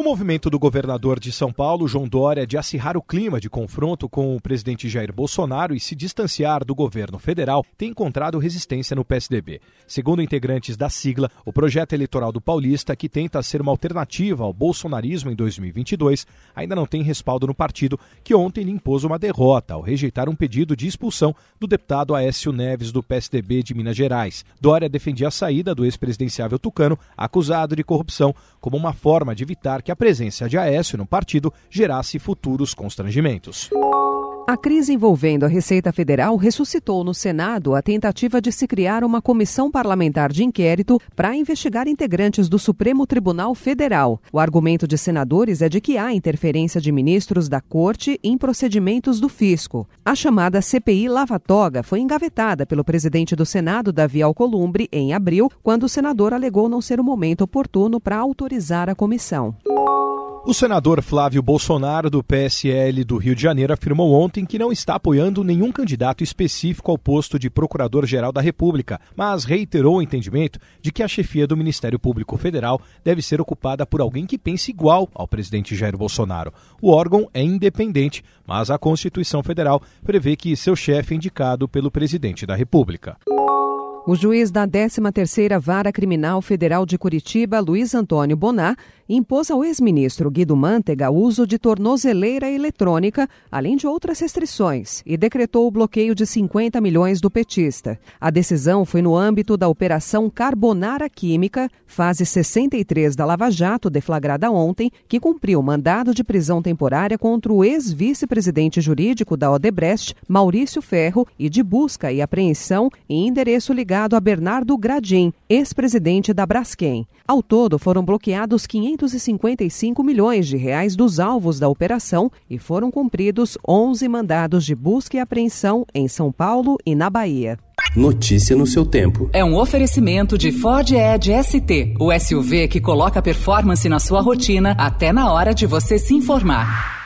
O movimento do governador de São Paulo, João Dória, de acirrar o clima de confronto com o presidente Jair Bolsonaro e se distanciar do governo federal tem encontrado resistência no PSDB. Segundo integrantes da sigla, o projeto eleitoral do Paulista, que tenta ser uma alternativa ao bolsonarismo em 2022, ainda não tem respaldo no partido, que ontem lhe impôs uma derrota ao rejeitar um pedido de expulsão do deputado Aécio Neves do PSDB de Minas Gerais. Dória defendia a saída do ex-presidenciável tucano, acusado de corrupção, como uma forma de evitar que que a presença de Aécio no partido gerasse futuros constrangimentos. A crise envolvendo a Receita Federal ressuscitou no Senado a tentativa de se criar uma comissão parlamentar de inquérito para investigar integrantes do Supremo Tribunal Federal. O argumento de senadores é de que há interferência de ministros da Corte em procedimentos do fisco. A chamada CPI Lava Toga foi engavetada pelo presidente do Senado, Davi Alcolumbre, em abril, quando o senador alegou não ser o momento oportuno para autorizar a comissão. O senador Flávio Bolsonaro, do PSL do Rio de Janeiro, afirmou ontem que não está apoiando nenhum candidato específico ao posto de Procurador-Geral da República, mas reiterou o entendimento de que a chefia do Ministério Público Federal deve ser ocupada por alguém que pense igual ao presidente Jair Bolsonaro. O órgão é independente, mas a Constituição Federal prevê que seu chefe é indicado pelo presidente da República. O juiz da 13ª Vara Criminal Federal de Curitiba, Luiz Antônio Bonar, impôs ao ex-ministro Guido Mantega uso de tornozeleira eletrônica, além de outras restrições, e decretou o bloqueio de 50 milhões do petista. A decisão foi no âmbito da Operação Carbonara Química, fase 63 da Lava Jato, deflagrada ontem, que cumpriu mandado de prisão temporária contra o ex-vice-presidente jurídico da Odebrecht, Maurício Ferro, e de busca e apreensão em endereço ligado a Bernardo Gradim, ex-presidente da Braskem. Ao todo, foram bloqueados 555 milhões de reais dos alvos da operação e foram cumpridos 11 mandados de busca e apreensão em São Paulo e na Bahia. Notícia no seu tempo. É um oferecimento de Ford Edge ST, o SUV que coloca performance na sua rotina até na hora de você se informar.